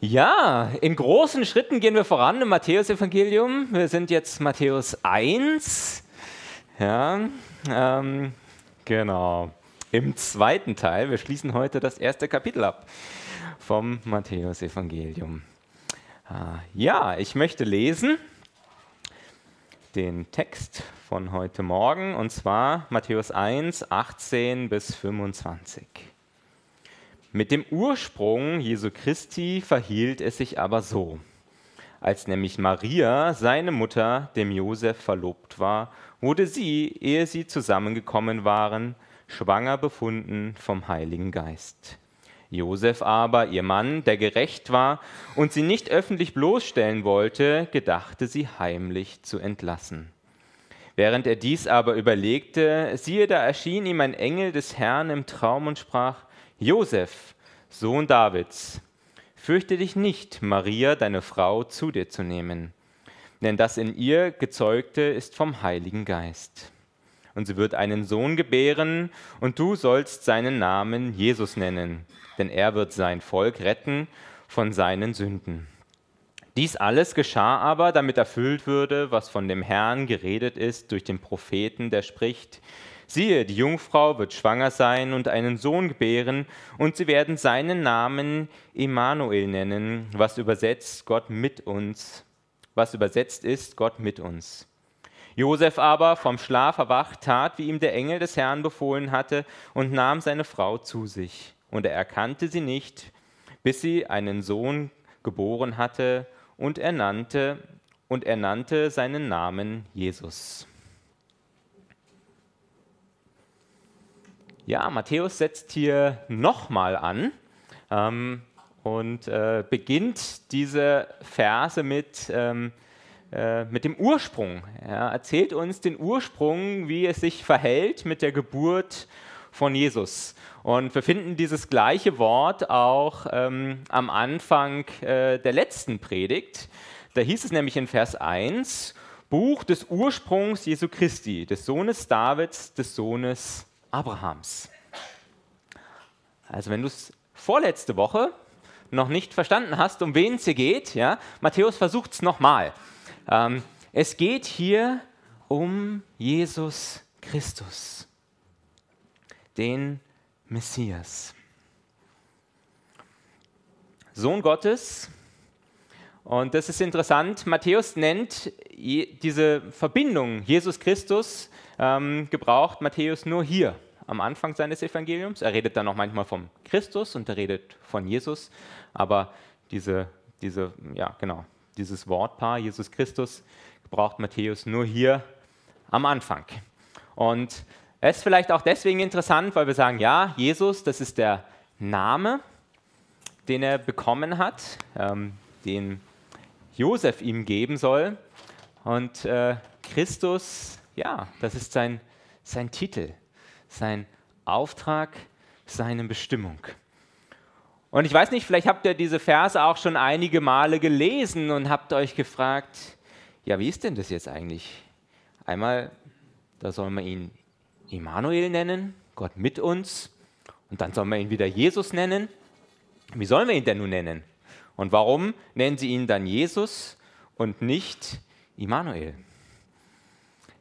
Ja, in großen Schritten gehen wir voran im Matthäusevangelium. Wir sind jetzt Matthäus 1. Ja, ähm, genau. Im zweiten Teil. Wir schließen heute das erste Kapitel ab vom Matthäusevangelium. Ah, ja, ich möchte lesen den Text von heute Morgen und zwar Matthäus 1, 18 bis 25. Mit dem Ursprung Jesu Christi verhielt es sich aber so. Als nämlich Maria, seine Mutter, dem Josef verlobt war, wurde sie, ehe sie zusammengekommen waren, schwanger befunden vom Heiligen Geist. Josef aber, ihr Mann, der gerecht war und sie nicht öffentlich bloßstellen wollte, gedachte sie heimlich zu entlassen. Während er dies aber überlegte, siehe, da erschien ihm ein Engel des Herrn im Traum und sprach, Josef, Sohn Davids, fürchte dich nicht, Maria, deine Frau, zu dir zu nehmen, denn das in ihr gezeugte ist vom Heiligen Geist. Und sie wird einen Sohn gebären, und du sollst seinen Namen Jesus nennen, denn er wird sein Volk retten von seinen Sünden. Dies alles geschah aber, damit erfüllt würde, was von dem Herrn geredet ist durch den Propheten, der spricht, Siehe, die Jungfrau wird schwanger sein und einen Sohn gebären, und sie werden seinen Namen Immanuel nennen, was übersetzt Gott mit uns, was übersetzt ist Gott mit uns. Josef aber, vom Schlaf erwacht, tat, wie ihm der Engel des Herrn befohlen hatte, und nahm seine Frau zu sich. Und er erkannte sie nicht, bis sie einen Sohn geboren hatte, und er nannte, und er nannte seinen Namen Jesus. Ja, Matthäus setzt hier nochmal an ähm, und äh, beginnt diese Verse mit, ähm, äh, mit dem Ursprung. Er erzählt uns den Ursprung, wie es sich verhält mit der Geburt von Jesus. Und wir finden dieses gleiche Wort auch ähm, am Anfang äh, der letzten Predigt. Da hieß es nämlich in Vers 1, Buch des Ursprungs Jesu Christi, des Sohnes Davids, des Sohnes Abrahams. Also wenn du es vorletzte Woche noch nicht verstanden hast, um wen es hier geht, ja, Matthäus versucht es nochmal. Ähm, es geht hier um Jesus Christus, den Messias. Sohn Gottes. Und das ist interessant. Matthäus nennt diese Verbindung Jesus Christus, ähm, gebraucht Matthäus nur hier am Anfang seines Evangeliums. Er redet dann noch manchmal vom Christus und er redet von Jesus, aber diese, diese, ja, genau, dieses Wortpaar Jesus Christus braucht Matthäus nur hier am Anfang. Und es ist vielleicht auch deswegen interessant, weil wir sagen, ja, Jesus, das ist der Name, den er bekommen hat, ähm, den Josef ihm geben soll. Und äh, Christus, ja, das ist sein, sein Titel sein Auftrag, seine Bestimmung. Und ich weiß nicht, vielleicht habt ihr diese Verse auch schon einige Male gelesen und habt euch gefragt, ja, wie ist denn das jetzt eigentlich? Einmal, da soll man ihn Immanuel nennen, Gott mit uns, und dann soll man ihn wieder Jesus nennen. Wie sollen wir ihn denn nun nennen? Und warum nennen sie ihn dann Jesus und nicht Immanuel?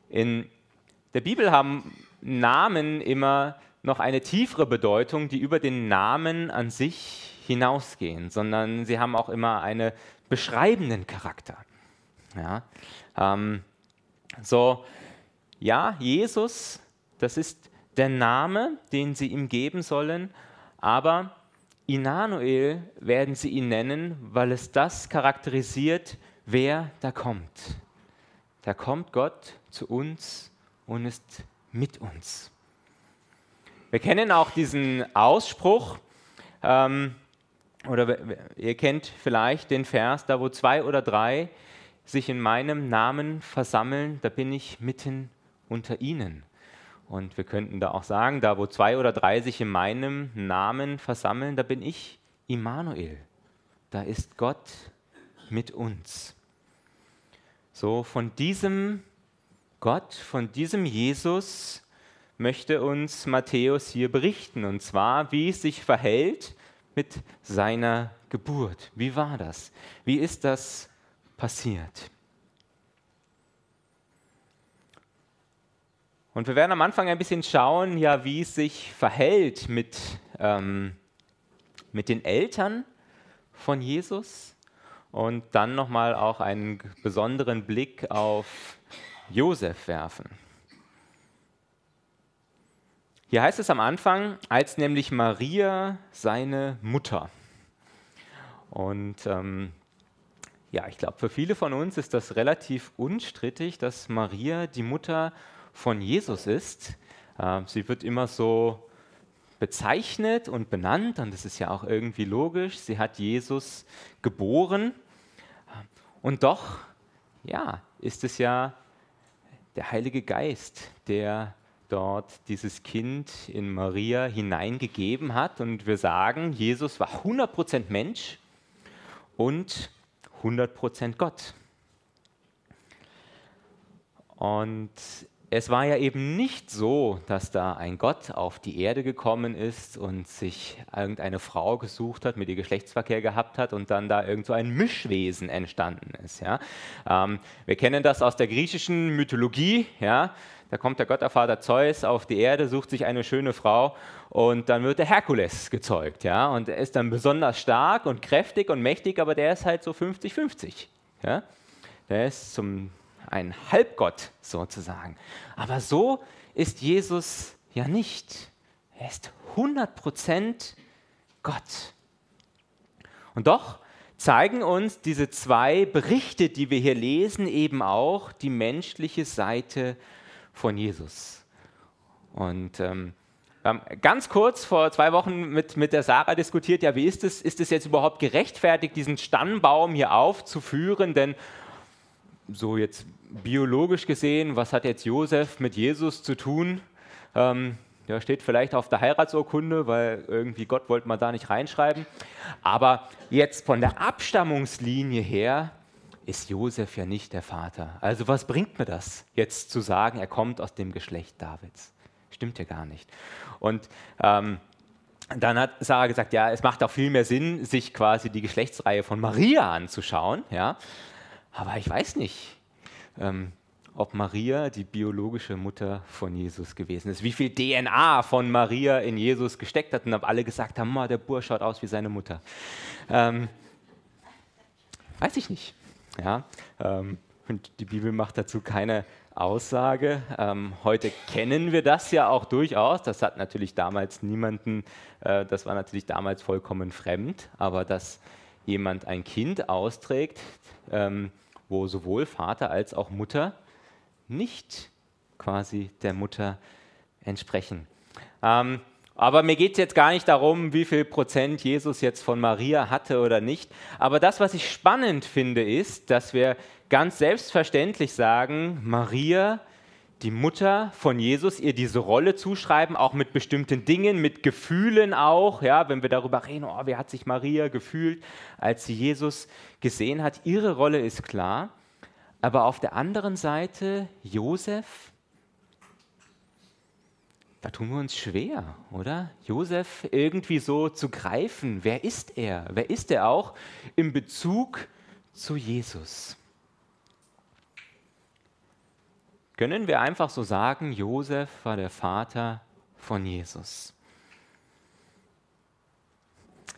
In der Bibel haben Namen immer noch eine tiefere Bedeutung, die über den Namen an sich hinausgehen, sondern sie haben auch immer einen beschreibenden Charakter. Ja, ähm, so, ja, Jesus, das ist der Name, den sie ihm geben sollen, aber Immanuel werden sie ihn nennen, weil es das charakterisiert, wer da kommt. Da kommt Gott zu uns und ist mit uns. Wir kennen auch diesen Ausspruch, ähm, oder ihr kennt vielleicht den Vers, da wo zwei oder drei sich in meinem Namen versammeln, da bin ich mitten unter ihnen. Und wir könnten da auch sagen, da wo zwei oder drei sich in meinem Namen versammeln, da bin ich Immanuel. Da ist Gott mit uns. So von diesem Gott, von diesem Jesus möchte uns Matthäus hier berichten. Und zwar, wie es sich verhält mit seiner Geburt? Wie war das? Wie ist das passiert? Und wir werden am Anfang ein bisschen schauen, ja, wie es sich verhält mit, ähm, mit den Eltern von Jesus und dann nochmal auch einen besonderen Blick auf Josef werfen. Hier heißt es am Anfang, als nämlich Maria seine Mutter. Und ähm, ja, ich glaube, für viele von uns ist das relativ unstrittig, dass Maria die Mutter von Jesus ist. Äh, sie wird immer so bezeichnet und benannt und das ist ja auch irgendwie logisch. Sie hat Jesus geboren und doch, ja, ist es ja der Heilige Geist, der dort dieses Kind in Maria hineingegeben hat. Und wir sagen, Jesus war 100% Mensch und 100% Gott. Und es war ja eben nicht so, dass da ein Gott auf die Erde gekommen ist und sich irgendeine Frau gesucht hat, mit ihr Geschlechtsverkehr gehabt hat und dann da irgend so ein Mischwesen entstanden ist. Ja? Ähm, wir kennen das aus der griechischen Mythologie. Ja? Da kommt der Göttervater Zeus auf die Erde, sucht sich eine schöne Frau und dann wird der Herkules gezeugt. Ja? Und er ist dann besonders stark und kräftig und mächtig, aber der ist halt so 50-50. Ja? Der ist zum ein Halbgott sozusagen. Aber so ist Jesus ja nicht. Er ist 100% Gott. Und doch zeigen uns diese zwei Berichte, die wir hier lesen, eben auch die menschliche Seite von Jesus. Und ähm, ganz kurz vor zwei Wochen mit, mit der Sarah diskutiert, ja, wie ist es, ist es jetzt überhaupt gerechtfertigt, diesen Stammbaum hier aufzuführen? Denn so jetzt biologisch gesehen, was hat jetzt Josef mit Jesus zu tun? Ähm, ja, steht vielleicht auf der Heiratsurkunde, weil irgendwie Gott wollte man da nicht reinschreiben. Aber jetzt von der Abstammungslinie her ist Josef ja nicht der Vater. Also was bringt mir das, jetzt zu sagen, er kommt aus dem Geschlecht Davids? Stimmt ja gar nicht. Und ähm, dann hat Sarah gesagt, ja, es macht auch viel mehr Sinn, sich quasi die Geschlechtsreihe von Maria anzuschauen. Ja? Aber ich weiß nicht, ähm, ob Maria die biologische Mutter von Jesus gewesen ist. Wie viel DNA von Maria in Jesus gesteckt hat und ob alle gesagt haben, der Bursch schaut aus wie seine Mutter. Ähm, weiß ich nicht. Ja, ähm, und die Bibel macht dazu keine Aussage. Ähm, heute kennen wir das ja auch durchaus. Das hat natürlich damals niemanden, äh, das war natürlich damals vollkommen fremd, aber dass jemand ein Kind austrägt, ähm, wo sowohl Vater als auch Mutter nicht quasi der Mutter entsprechen. Ähm, aber mir geht es jetzt gar nicht darum, wie viel Prozent Jesus jetzt von Maria hatte oder nicht. Aber das, was ich spannend finde, ist, dass wir ganz selbstverständlich sagen, Maria die Mutter von Jesus ihr diese Rolle zuschreiben, auch mit bestimmten Dingen, mit Gefühlen auch, ja, wenn wir darüber reden, oh, wie hat sich Maria gefühlt, als sie Jesus gesehen hat. Ihre Rolle ist klar, aber auf der anderen Seite Josef, da tun wir uns schwer, oder? Josef irgendwie so zu greifen. Wer ist er? Wer ist er auch im Bezug zu Jesus? Können wir einfach so sagen, Josef war der Vater von Jesus.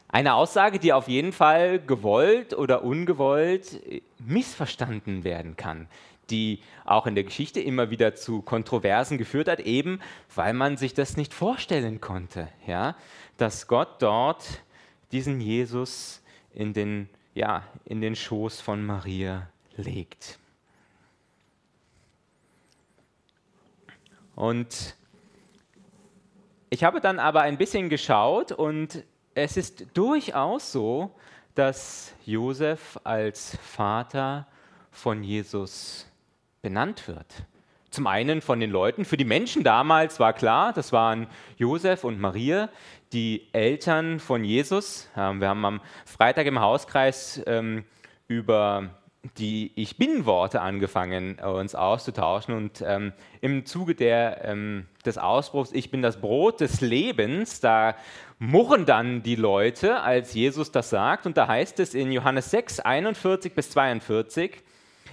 Eine Aussage, die auf jeden Fall gewollt oder ungewollt missverstanden werden kann, die auch in der Geschichte immer wieder zu Kontroversen geführt hat, eben weil man sich das nicht vorstellen konnte, ja, dass Gott dort diesen Jesus in den, ja, in den Schoß von Maria legt. Und ich habe dann aber ein bisschen geschaut und es ist durchaus so, dass Josef als Vater von Jesus benannt wird. Zum einen von den Leuten, für die Menschen damals war klar, das waren Josef und Maria, die Eltern von Jesus. Ähm, wir haben am Freitag im Hauskreis ähm, über die Ich Bin-Worte angefangen, uns auszutauschen. Und ähm, im Zuge der, ähm, des Ausbruchs Ich bin das Brot des Lebens, da murren dann die Leute, als Jesus das sagt. Und da heißt es in Johannes 6, 41 bis 42,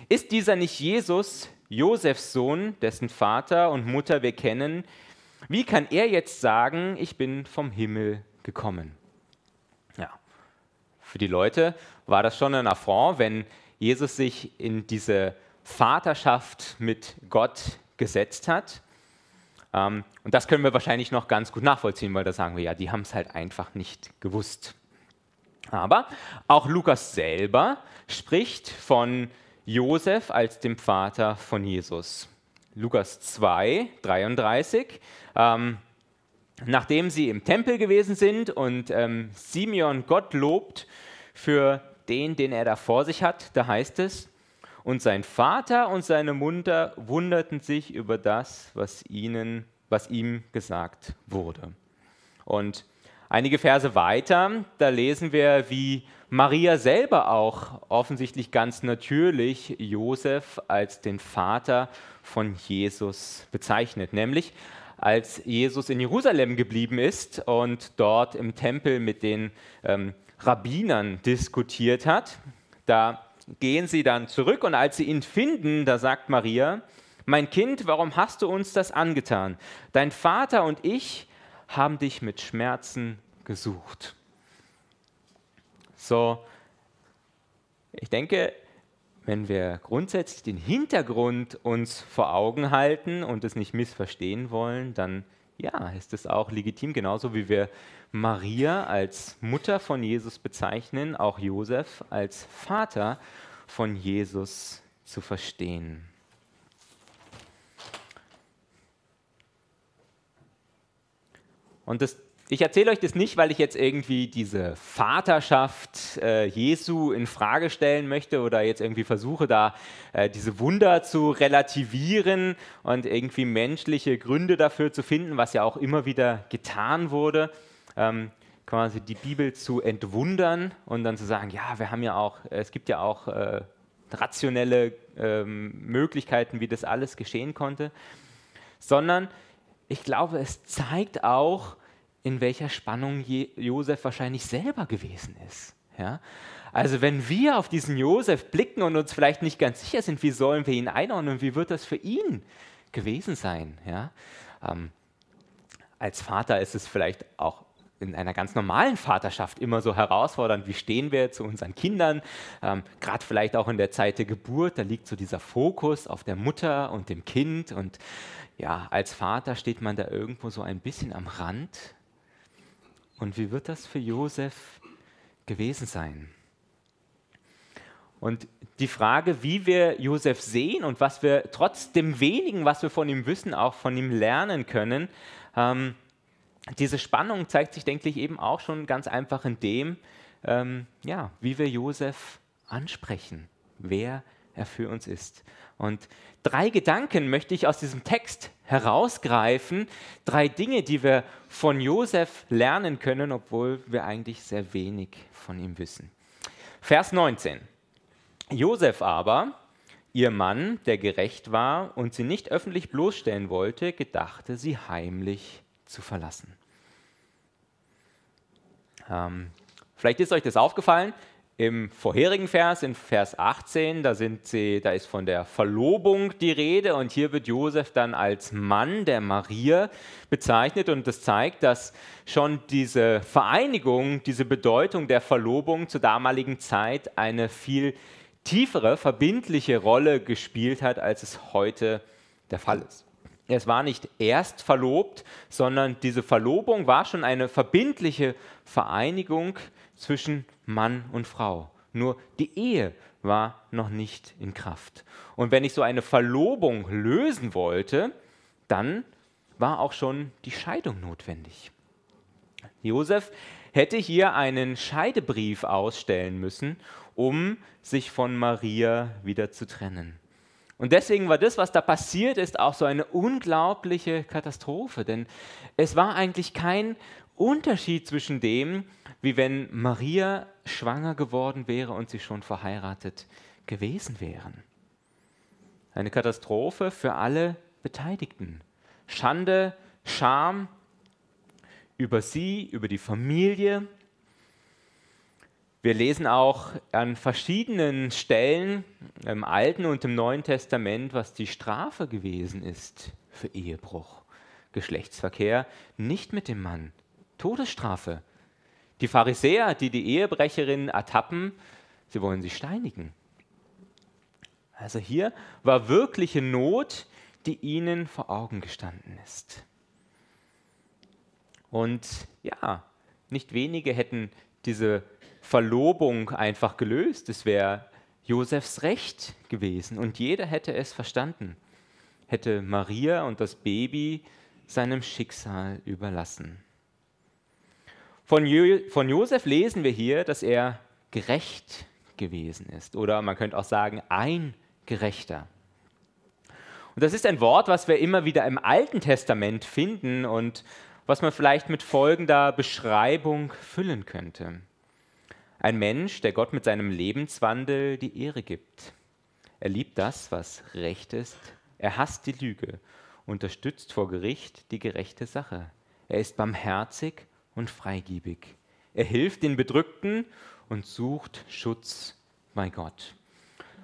ist dieser nicht Jesus, Josefs Sohn, dessen Vater und Mutter wir kennen? Wie kann er jetzt sagen, ich bin vom Himmel gekommen? Ja, für die Leute war das schon ein Affront, wenn Jesus sich in diese Vaterschaft mit Gott gesetzt hat. Ähm, und das können wir wahrscheinlich noch ganz gut nachvollziehen, weil da sagen wir ja, die haben es halt einfach nicht gewusst. Aber auch Lukas selber spricht von Josef als dem Vater von Jesus. Lukas 2, 33. Ähm, nachdem sie im Tempel gewesen sind und ähm, Simeon Gott lobt für den, den er da vor sich hat, da heißt es, und sein Vater und seine Mutter wunderten sich über das, was, ihnen, was ihm gesagt wurde. Und einige Verse weiter, da lesen wir, wie Maria selber auch offensichtlich ganz natürlich Josef als den Vater von Jesus bezeichnet, nämlich als Jesus in Jerusalem geblieben ist und dort im Tempel mit den ähm, Rabbinern diskutiert hat. Da gehen sie dann zurück und als sie ihn finden, da sagt Maria, mein Kind, warum hast du uns das angetan? Dein Vater und ich haben dich mit Schmerzen gesucht. So, ich denke, wenn wir grundsätzlich den Hintergrund uns vor Augen halten und es nicht missverstehen wollen, dann ja, ist es auch legitim, genauso wie wir Maria als Mutter von Jesus bezeichnen, auch Josef als Vater von Jesus zu verstehen. Und das ich erzähle euch das nicht, weil ich jetzt irgendwie diese Vaterschaft äh, Jesu in Frage stellen möchte oder jetzt irgendwie versuche, da äh, diese Wunder zu relativieren und irgendwie menschliche Gründe dafür zu finden, was ja auch immer wieder getan wurde, ähm, quasi die Bibel zu entwundern und dann zu sagen, ja, wir haben ja auch, es gibt ja auch äh, rationelle ähm, Möglichkeiten, wie das alles geschehen konnte, sondern ich glaube, es zeigt auch, in welcher Spannung Josef wahrscheinlich selber gewesen ist. Ja? Also wenn wir auf diesen Josef blicken und uns vielleicht nicht ganz sicher sind, wie sollen wir ihn einordnen, wie wird das für ihn gewesen sein? Ja? Ähm, als Vater ist es vielleicht auch in einer ganz normalen Vaterschaft immer so herausfordernd, wie stehen wir zu unseren Kindern, ähm, gerade vielleicht auch in der Zeit der Geburt, da liegt so dieser Fokus auf der Mutter und dem Kind und ja, als Vater steht man da irgendwo so ein bisschen am Rand und wie wird das für Josef gewesen sein? Und die Frage, wie wir Josef sehen und was wir trotz dem wenigen, was wir von ihm wissen, auch von ihm lernen können, ähm, diese Spannung zeigt sich, denke ich, eben auch schon ganz einfach in dem, ähm, ja, wie wir Josef ansprechen, wer er für uns ist. Und drei Gedanken möchte ich aus diesem Text herausgreifen, drei Dinge, die wir von Josef lernen können, obwohl wir eigentlich sehr wenig von ihm wissen. Vers 19. Josef aber, ihr Mann, der gerecht war und sie nicht öffentlich bloßstellen wollte, gedachte sie heimlich zu verlassen. Ähm, vielleicht ist euch das aufgefallen. Im vorherigen Vers, in Vers 18, da, sind sie, da ist von der Verlobung die Rede und hier wird Josef dann als Mann der Maria bezeichnet und das zeigt, dass schon diese Vereinigung, diese Bedeutung der Verlobung zur damaligen Zeit eine viel tiefere, verbindliche Rolle gespielt hat, als es heute der Fall ist. Es war nicht erst verlobt, sondern diese Verlobung war schon eine verbindliche Vereinigung zwischen Mann und Frau. Nur die Ehe war noch nicht in Kraft. Und wenn ich so eine Verlobung lösen wollte, dann war auch schon die Scheidung notwendig. Josef hätte hier einen Scheidebrief ausstellen müssen, um sich von Maria wieder zu trennen. Und deswegen war das, was da passiert ist, auch so eine unglaubliche Katastrophe, denn es war eigentlich kein Unterschied zwischen dem, wie wenn Maria schwanger geworden wäre und sie schon verheiratet gewesen wären. Eine Katastrophe für alle Beteiligten. Schande, Scham über sie, über die Familie. Wir lesen auch an verschiedenen Stellen im Alten und im Neuen Testament, was die Strafe gewesen ist für Ehebruch, Geschlechtsverkehr, nicht mit dem Mann, Todesstrafe. Die Pharisäer, die die Ehebrecherin ertappen, sie wollen sie steinigen. Also hier war wirkliche Not, die ihnen vor Augen gestanden ist. Und ja, nicht wenige hätten diese Verlobung einfach gelöst. Es wäre Josefs Recht gewesen und jeder hätte es verstanden, hätte Maria und das Baby seinem Schicksal überlassen. Von, jo von Josef lesen wir hier, dass er gerecht gewesen ist oder man könnte auch sagen, ein Gerechter. Und das ist ein Wort, was wir immer wieder im Alten Testament finden und was man vielleicht mit folgender Beschreibung füllen könnte. Ein Mensch, der Gott mit seinem Lebenswandel die Ehre gibt. Er liebt das, was recht ist. Er hasst die Lüge, unterstützt vor Gericht die gerechte Sache. Er ist barmherzig und freigiebig. Er hilft den Bedrückten und sucht Schutz bei Gott.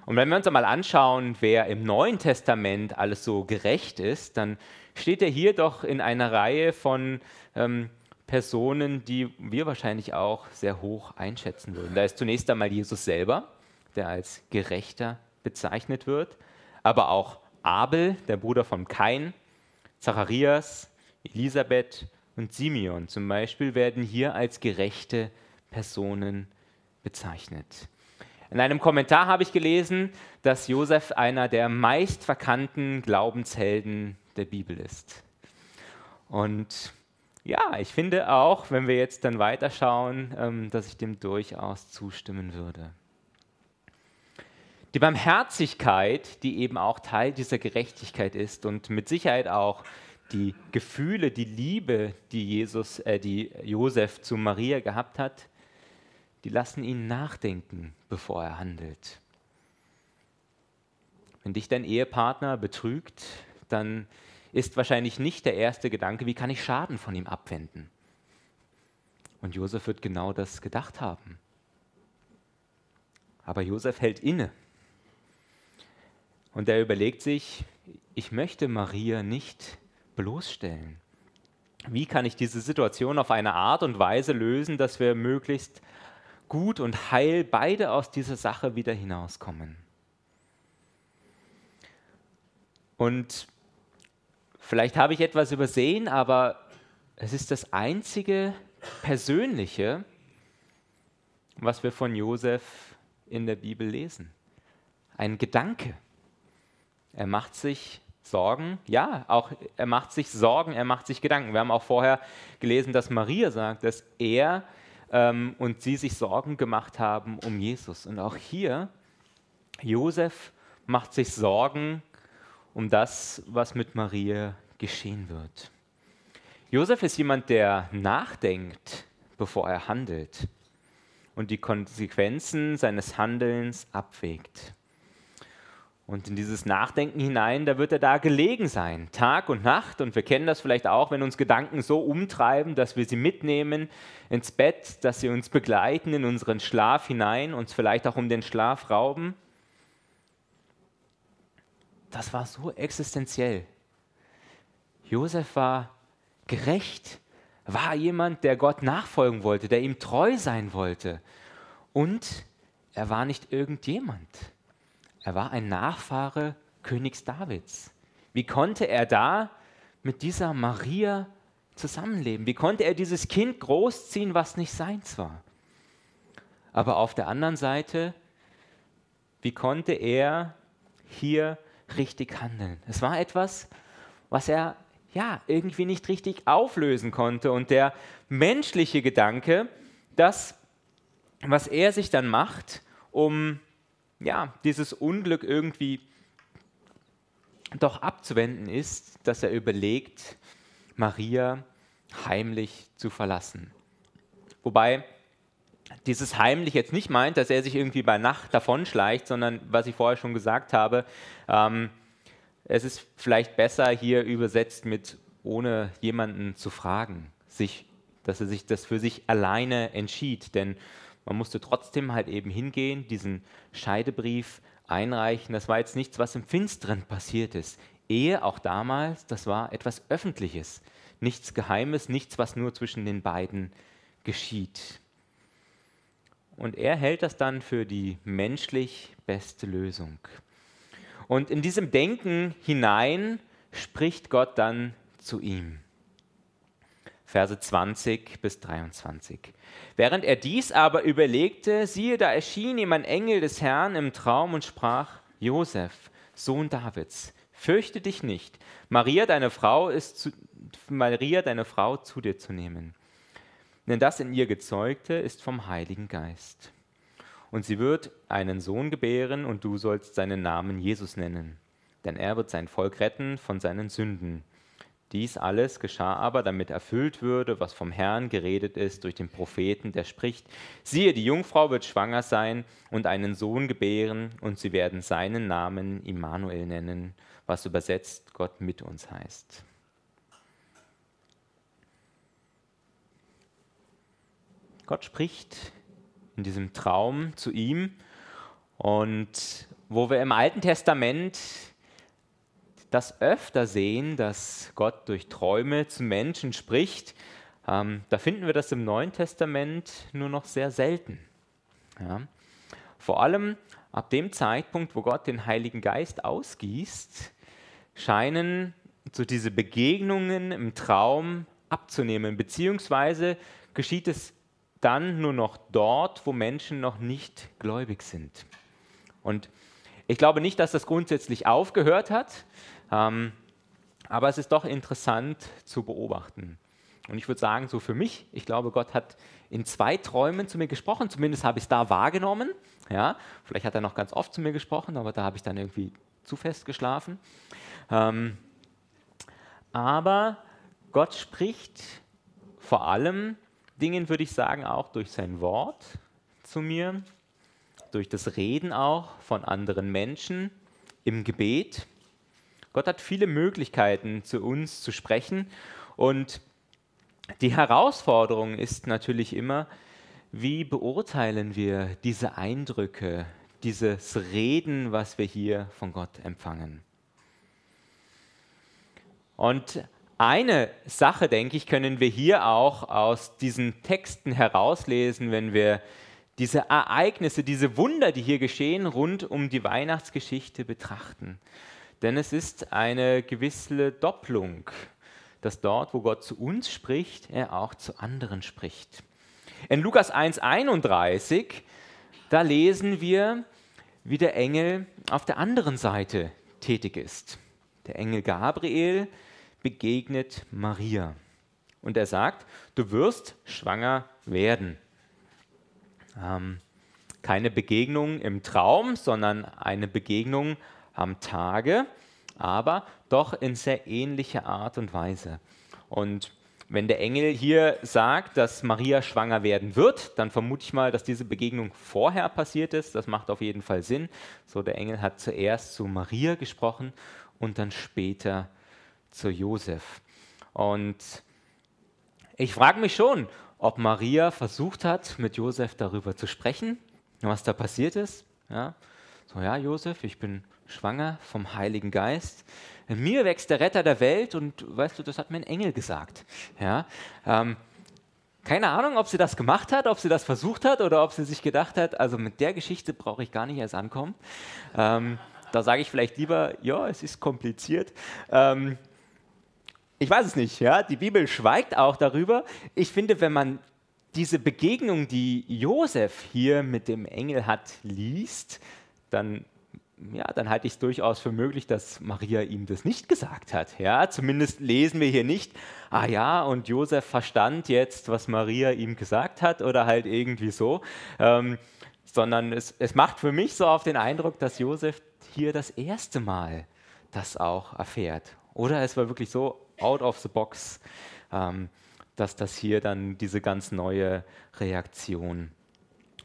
Und wenn wir uns einmal anschauen, wer im Neuen Testament alles so gerecht ist, dann steht er hier doch in einer Reihe von ähm, Personen, die wir wahrscheinlich auch sehr hoch einschätzen würden. Da ist zunächst einmal Jesus selber, der als Gerechter bezeichnet wird, aber auch Abel, der Bruder von Kain, Zacharias, Elisabeth und Simeon zum Beispiel werden hier als gerechte Personen bezeichnet. In einem Kommentar habe ich gelesen, dass Josef einer der meistverkannten Glaubenshelden der Bibel ist. Und ja, ich finde auch, wenn wir jetzt dann weiterschauen, ähm, dass ich dem durchaus zustimmen würde. Die Barmherzigkeit, die eben auch Teil dieser Gerechtigkeit ist und mit Sicherheit auch die Gefühle, die Liebe, die Jesus, äh, die Josef zu Maria gehabt hat, die lassen ihn nachdenken, bevor er handelt. Wenn dich dein Ehepartner betrügt, dann ist wahrscheinlich nicht der erste Gedanke, wie kann ich Schaden von ihm abwenden? Und Josef wird genau das gedacht haben. Aber Josef hält inne. Und er überlegt sich, ich möchte Maria nicht bloßstellen. Wie kann ich diese Situation auf eine Art und Weise lösen, dass wir möglichst gut und heil beide aus dieser Sache wieder hinauskommen. Und vielleicht habe ich etwas übersehen, aber es ist das einzige Persönliche, was wir von Josef in der Bibel lesen. Ein Gedanke. Er macht sich Sorgen, ja, auch er macht sich Sorgen, er macht sich Gedanken. Wir haben auch vorher gelesen, dass Maria sagt, dass er ähm, und sie sich Sorgen gemacht haben um Jesus. Und auch hier, Josef macht sich Sorgen um das, was mit Maria geschehen wird. Josef ist jemand, der nachdenkt, bevor er handelt und die Konsequenzen seines Handelns abwägt. Und in dieses Nachdenken hinein, da wird er da gelegen sein, Tag und Nacht. Und wir kennen das vielleicht auch, wenn uns Gedanken so umtreiben, dass wir sie mitnehmen ins Bett, dass sie uns begleiten in unseren Schlaf hinein, uns vielleicht auch um den Schlaf rauben. Das war so existenziell. Josef war gerecht, war jemand, der Gott nachfolgen wollte, der ihm treu sein wollte. Und er war nicht irgendjemand. Er war ein Nachfahre Königs Davids. Wie konnte er da mit dieser Maria zusammenleben? Wie konnte er dieses Kind großziehen, was nicht seins war? Aber auf der anderen Seite, wie konnte er hier richtig handeln? Es war etwas, was er ja irgendwie nicht richtig auflösen konnte. Und der menschliche Gedanke, das, was er sich dann macht, um ja, dieses Unglück irgendwie doch abzuwenden ist, dass er überlegt, Maria heimlich zu verlassen. Wobei dieses heimlich jetzt nicht meint, dass er sich irgendwie bei Nacht davonschleicht, sondern was ich vorher schon gesagt habe, ähm, es ist vielleicht besser hier übersetzt mit ohne jemanden zu fragen, sich, dass er sich das für sich alleine entschied, denn man musste trotzdem halt eben hingehen, diesen Scheidebrief einreichen. Das war jetzt nichts, was im Finsteren passiert ist. Ehe, auch damals, das war etwas Öffentliches, nichts Geheimes, nichts, was nur zwischen den beiden geschieht. Und er hält das dann für die menschlich beste Lösung. Und in diesem Denken hinein spricht Gott dann zu ihm. Verse 20 bis 23. Während er dies aber überlegte, siehe, da erschien ihm ein Engel des Herrn im Traum und sprach, Josef, Sohn Davids, fürchte dich nicht, Maria, deine Frau, ist zu, Maria, deine Frau zu dir zu nehmen. Denn das in ihr Gezeugte ist vom Heiligen Geist. Und sie wird einen Sohn gebären, und du sollst seinen Namen Jesus nennen. Denn er wird sein Volk retten von seinen Sünden. Dies alles geschah aber, damit erfüllt würde, was vom Herrn geredet ist durch den Propheten, der spricht, siehe, die Jungfrau wird schwanger sein und einen Sohn gebären, und sie werden seinen Namen Immanuel nennen, was übersetzt Gott mit uns heißt. Gott spricht in diesem Traum zu ihm und wo wir im Alten Testament das öfter sehen, dass Gott durch Träume zu Menschen spricht, ähm, da finden wir das im Neuen Testament nur noch sehr selten. Ja. Vor allem ab dem Zeitpunkt, wo Gott den Heiligen Geist ausgießt, scheinen so diese Begegnungen im Traum abzunehmen, beziehungsweise geschieht es dann nur noch dort, wo Menschen noch nicht gläubig sind. Und ich glaube nicht, dass das grundsätzlich aufgehört hat, ähm, aber es ist doch interessant zu beobachten. Und ich würde sagen, so für mich, ich glaube, Gott hat in zwei Träumen zu mir gesprochen, zumindest habe ich es da wahrgenommen. Ja, vielleicht hat er noch ganz oft zu mir gesprochen, aber da habe ich dann irgendwie zu fest geschlafen. Ähm, aber Gott spricht vor allem Dingen, würde ich sagen, auch durch sein Wort zu mir, durch das Reden auch von anderen Menschen, im Gebet. Gott hat viele Möglichkeiten, zu uns zu sprechen. Und die Herausforderung ist natürlich immer, wie beurteilen wir diese Eindrücke, dieses Reden, was wir hier von Gott empfangen. Und eine Sache, denke ich, können wir hier auch aus diesen Texten herauslesen, wenn wir diese Ereignisse, diese Wunder, die hier geschehen, rund um die Weihnachtsgeschichte betrachten. Denn es ist eine gewisse Doppelung, dass dort, wo Gott zu uns spricht, er auch zu anderen spricht. In Lukas 1,31, da lesen wir, wie der Engel auf der anderen Seite tätig ist. Der Engel Gabriel begegnet Maria und er sagt, du wirst schwanger werden. Ähm, keine Begegnung im Traum, sondern eine Begegnung am Tage, aber doch in sehr ähnlicher Art und Weise. Und wenn der Engel hier sagt, dass Maria schwanger werden wird, dann vermute ich mal, dass diese Begegnung vorher passiert ist. Das macht auf jeden Fall Sinn. So, der Engel hat zuerst zu Maria gesprochen und dann später zu Josef. Und ich frage mich schon, ob Maria versucht hat, mit Josef darüber zu sprechen, was da passiert ist. Ja, so, ja, Josef, ich bin schwanger vom Heiligen Geist. In mir wächst der Retter der Welt und weißt du, das hat mir ein Engel gesagt. Ja, ähm, keine Ahnung, ob sie das gemacht hat, ob sie das versucht hat oder ob sie sich gedacht hat, also mit der Geschichte brauche ich gar nicht erst ankommen. Ähm, da sage ich vielleicht lieber, ja, es ist kompliziert. Ähm, ich weiß es nicht, ja. Die Bibel schweigt auch darüber. Ich finde, wenn man diese Begegnung, die Josef hier mit dem Engel hat, liest, dann ja, dann halte ich es durchaus für möglich, dass Maria ihm das nicht gesagt hat. Ja, zumindest lesen wir hier nicht, ah ja, und Josef verstand jetzt, was Maria ihm gesagt hat oder halt irgendwie so, ähm, sondern es, es macht für mich so auf den Eindruck, dass Josef hier das erste Mal das auch erfährt. Oder es war wirklich so out of the box, ähm, dass das hier dann diese ganz neue Reaktion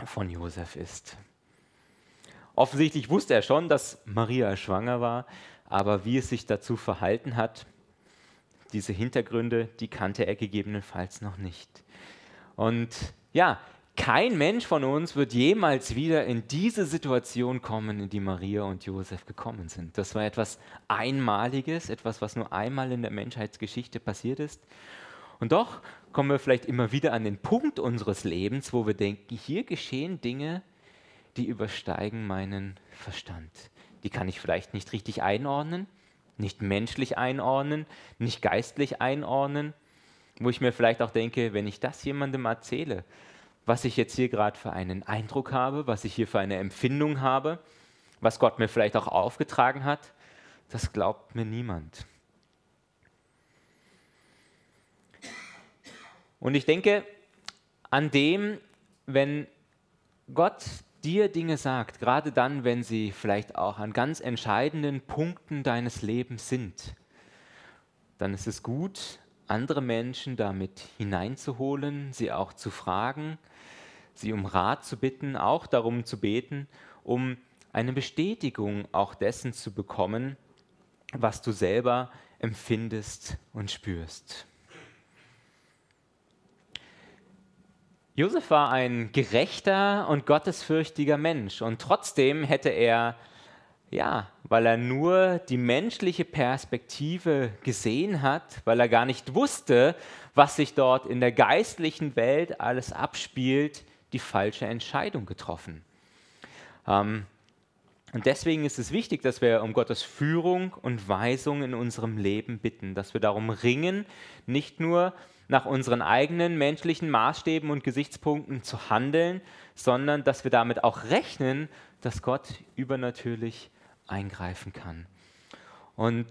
von Josef ist. Offensichtlich wusste er schon, dass Maria schwanger war, aber wie es sich dazu verhalten hat, diese Hintergründe, die kannte er gegebenenfalls noch nicht. Und ja, kein Mensch von uns wird jemals wieder in diese Situation kommen, in die Maria und Josef gekommen sind. Das war etwas Einmaliges, etwas, was nur einmal in der Menschheitsgeschichte passiert ist. Und doch kommen wir vielleicht immer wieder an den Punkt unseres Lebens, wo wir denken, hier geschehen Dinge, die übersteigen meinen Verstand. Die kann ich vielleicht nicht richtig einordnen, nicht menschlich einordnen, nicht geistlich einordnen, wo ich mir vielleicht auch denke, wenn ich das jemandem erzähle, was ich jetzt hier gerade für einen Eindruck habe, was ich hier für eine Empfindung habe, was Gott mir vielleicht auch aufgetragen hat, das glaubt mir niemand. Und ich denke an dem, wenn Gott dir Dinge sagt, gerade dann, wenn sie vielleicht auch an ganz entscheidenden Punkten deines Lebens sind, dann ist es gut, andere Menschen damit hineinzuholen, sie auch zu fragen, sie um Rat zu bitten, auch darum zu beten, um eine Bestätigung auch dessen zu bekommen, was du selber empfindest und spürst. Josef war ein gerechter und gottesfürchtiger Mensch und trotzdem hätte er, ja, weil er nur die menschliche Perspektive gesehen hat, weil er gar nicht wusste, was sich dort in der geistlichen Welt alles abspielt, die falsche Entscheidung getroffen. Ähm, und deswegen ist es wichtig, dass wir um Gottes Führung und Weisung in unserem Leben bitten, dass wir darum ringen, nicht nur nach unseren eigenen menschlichen Maßstäben und Gesichtspunkten zu handeln, sondern dass wir damit auch rechnen, dass Gott übernatürlich eingreifen kann. Und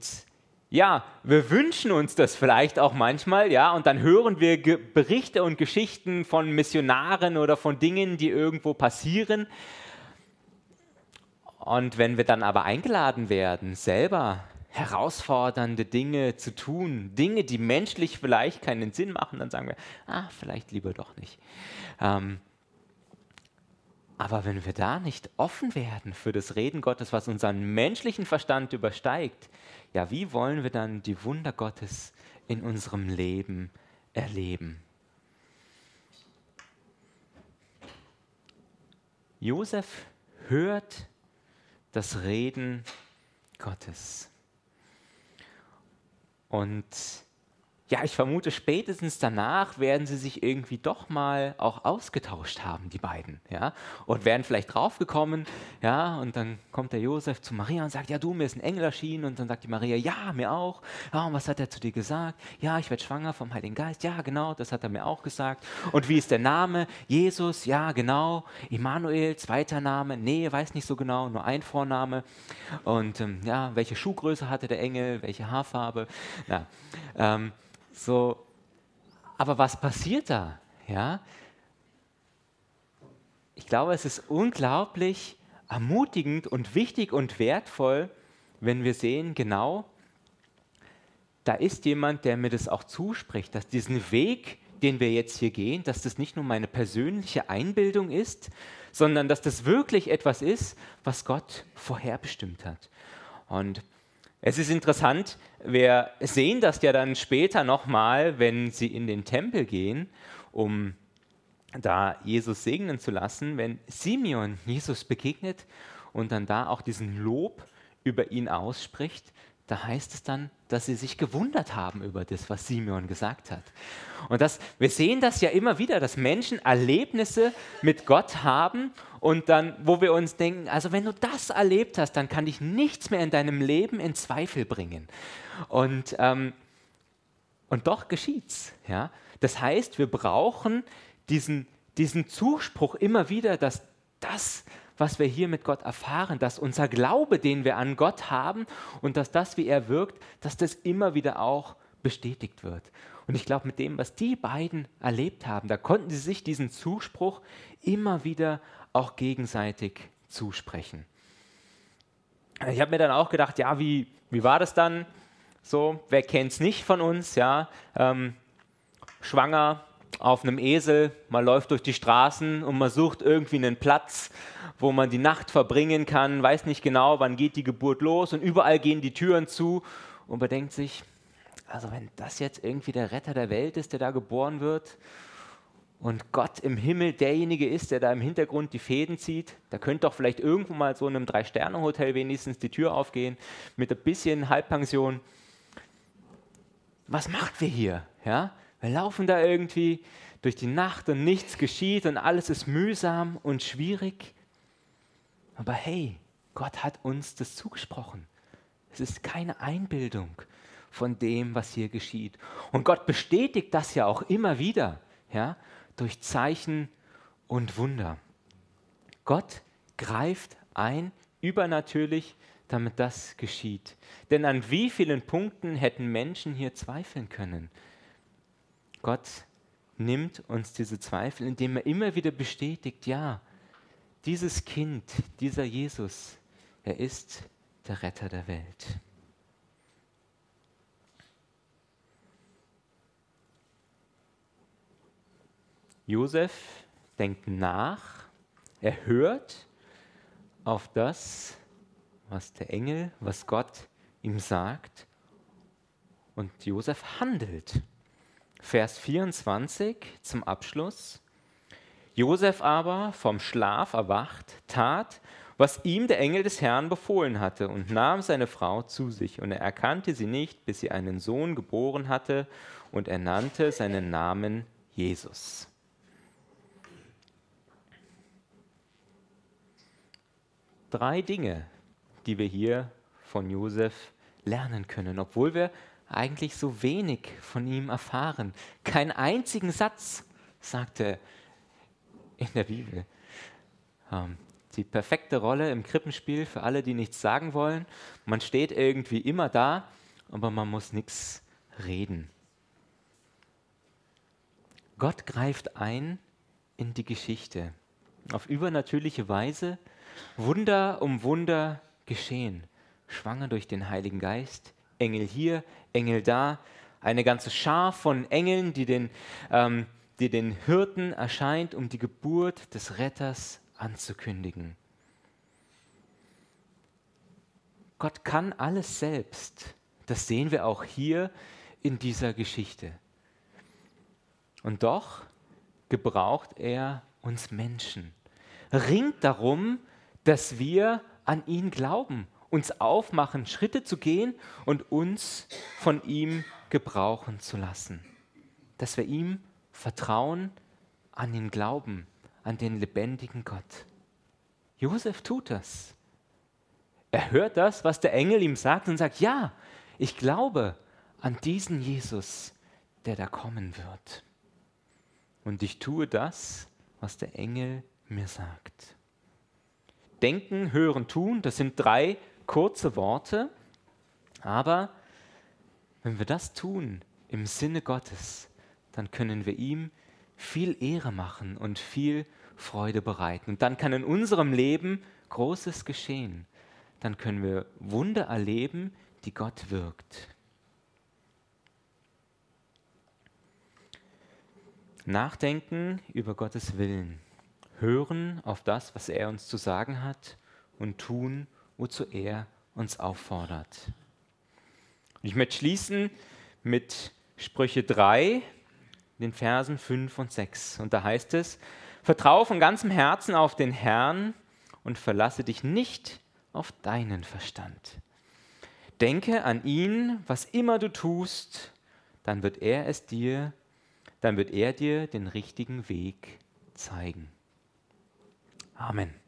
ja, wir wünschen uns das vielleicht auch manchmal, ja, und dann hören wir Ge Berichte und Geschichten von Missionaren oder von Dingen, die irgendwo passieren. Und wenn wir dann aber eingeladen werden, selber herausfordernde Dinge zu tun, Dinge, die menschlich vielleicht keinen Sinn machen, dann sagen wir, ah, vielleicht lieber doch nicht. Ähm, aber wenn wir da nicht offen werden für das Reden Gottes, was unseren menschlichen Verstand übersteigt, ja, wie wollen wir dann die Wunder Gottes in unserem Leben erleben? Josef hört das Reden Gottes. Und ja, ich vermute, spätestens danach werden sie sich irgendwie doch mal auch ausgetauscht haben, die beiden, ja, und werden vielleicht draufgekommen, ja, und dann kommt der Josef zu Maria und sagt, ja, du, mir ist ein Engel erschienen, und dann sagt die Maria, ja, mir auch, ja, und was hat er zu dir gesagt? Ja, ich werde schwanger vom Heiligen Geist, ja, genau, das hat er mir auch gesagt. Und wie ist der Name? Jesus, ja, genau, Immanuel, zweiter Name, nee, weiß nicht so genau, nur ein Vorname. Und ähm, ja, welche Schuhgröße hatte der Engel, welche Haarfarbe? Ja, ähm, so, aber was passiert da? Ja? Ich glaube, es ist unglaublich ermutigend und wichtig und wertvoll, wenn wir sehen, genau, da ist jemand, der mir das auch zuspricht, dass diesen Weg, den wir jetzt hier gehen, dass das nicht nur meine persönliche Einbildung ist, sondern dass das wirklich etwas ist, was Gott vorherbestimmt hat. Und es ist interessant, wir sehen das ja dann später nochmal, wenn sie in den Tempel gehen, um da Jesus segnen zu lassen, wenn Simeon Jesus begegnet und dann da auch diesen Lob über ihn ausspricht, da heißt es dann, dass sie sich gewundert haben über das, was Simeon gesagt hat. Und das, wir sehen das ja immer wieder, dass Menschen Erlebnisse mit Gott haben und dann, wo wir uns denken, also wenn du das erlebt hast, dann kann dich nichts mehr in deinem Leben in Zweifel bringen. Und, ähm, und doch geschieht's. Ja? Das heißt, wir brauchen diesen, diesen Zuspruch immer wieder, dass das, was wir hier mit Gott erfahren, dass unser Glaube, den wir an Gott haben und dass das, wie er wirkt, dass das immer wieder auch bestätigt wird. Und ich glaube, mit dem, was die beiden erlebt haben, da konnten sie sich diesen Zuspruch immer wieder auch gegenseitig zusprechen. Ich habe mir dann auch gedacht, ja, wie, wie war das dann? So, wer kennt es nicht von uns? Ja, ähm, schwanger, auf einem Esel, man läuft durch die Straßen und man sucht irgendwie einen Platz, wo man die Nacht verbringen kann, weiß nicht genau, wann geht die Geburt los und überall gehen die Türen zu und man denkt sich, also wenn das jetzt irgendwie der Retter der Welt ist, der da geboren wird und Gott im Himmel derjenige ist, der da im Hintergrund die Fäden zieht, da könnte doch vielleicht irgendwo mal so in einem Drei-Sterne-Hotel wenigstens die Tür aufgehen mit ein bisschen Halbpension. Was macht wir hier? Ja? Wir laufen da irgendwie durch die Nacht und nichts geschieht und alles ist mühsam und schwierig. Aber hey, Gott hat uns das zugesprochen. Es ist keine Einbildung von dem, was hier geschieht. Und Gott bestätigt das ja auch immer wieder, ja, durch Zeichen und Wunder. Gott greift ein, übernatürlich, damit das geschieht. Denn an wie vielen Punkten hätten Menschen hier zweifeln können? Gott nimmt uns diese Zweifel, indem er immer wieder bestätigt, ja, dieses Kind, dieser Jesus, er ist der Retter der Welt. Josef denkt nach, er hört auf das, was der Engel, was Gott ihm sagt, und Josef handelt. Vers 24 zum Abschluss. Josef aber, vom Schlaf erwacht, tat, was ihm der Engel des Herrn befohlen hatte, und nahm seine Frau zu sich. Und er erkannte sie nicht, bis sie einen Sohn geboren hatte, und er nannte seinen Namen Jesus. Drei Dinge, die wir hier von Josef lernen können, obwohl wir eigentlich so wenig von ihm erfahren. Keinen einzigen Satz, sagt er in der Bibel. Ähm, die perfekte Rolle im Krippenspiel für alle, die nichts sagen wollen. Man steht irgendwie immer da, aber man muss nichts reden. Gott greift ein in die Geschichte. Auf übernatürliche Weise. Wunder um Wunder geschehen. Schwanger durch den Heiligen Geist, Engel hier, Engel da, eine ganze Schar von Engeln, die den, ähm, die den Hirten erscheint, um die Geburt des Retters anzukündigen. Gott kann alles selbst. Das sehen wir auch hier in dieser Geschichte. Und doch gebraucht er uns Menschen. Ringt darum, dass wir an ihn glauben uns aufmachen, Schritte zu gehen und uns von ihm gebrauchen zu lassen. Dass wir ihm vertrauen, an ihn glauben, an den lebendigen Gott. Josef tut das. Er hört das, was der Engel ihm sagt und sagt, ja, ich glaube an diesen Jesus, der da kommen wird. Und ich tue das, was der Engel mir sagt. Denken, hören, tun, das sind drei kurze Worte, aber wenn wir das tun im Sinne Gottes, dann können wir ihm viel Ehre machen und viel Freude bereiten. Und dann kann in unserem Leben Großes geschehen. Dann können wir Wunder erleben, die Gott wirkt. Nachdenken über Gottes Willen, hören auf das, was er uns zu sagen hat und tun, wozu er uns auffordert. Ich möchte schließen mit Sprüche 3, den Versen 5 und 6. Und da heißt es, Vertraue von ganzem Herzen auf den Herrn und verlasse dich nicht auf deinen Verstand. Denke an ihn, was immer du tust, dann wird er es dir, dann wird er dir den richtigen Weg zeigen. Amen.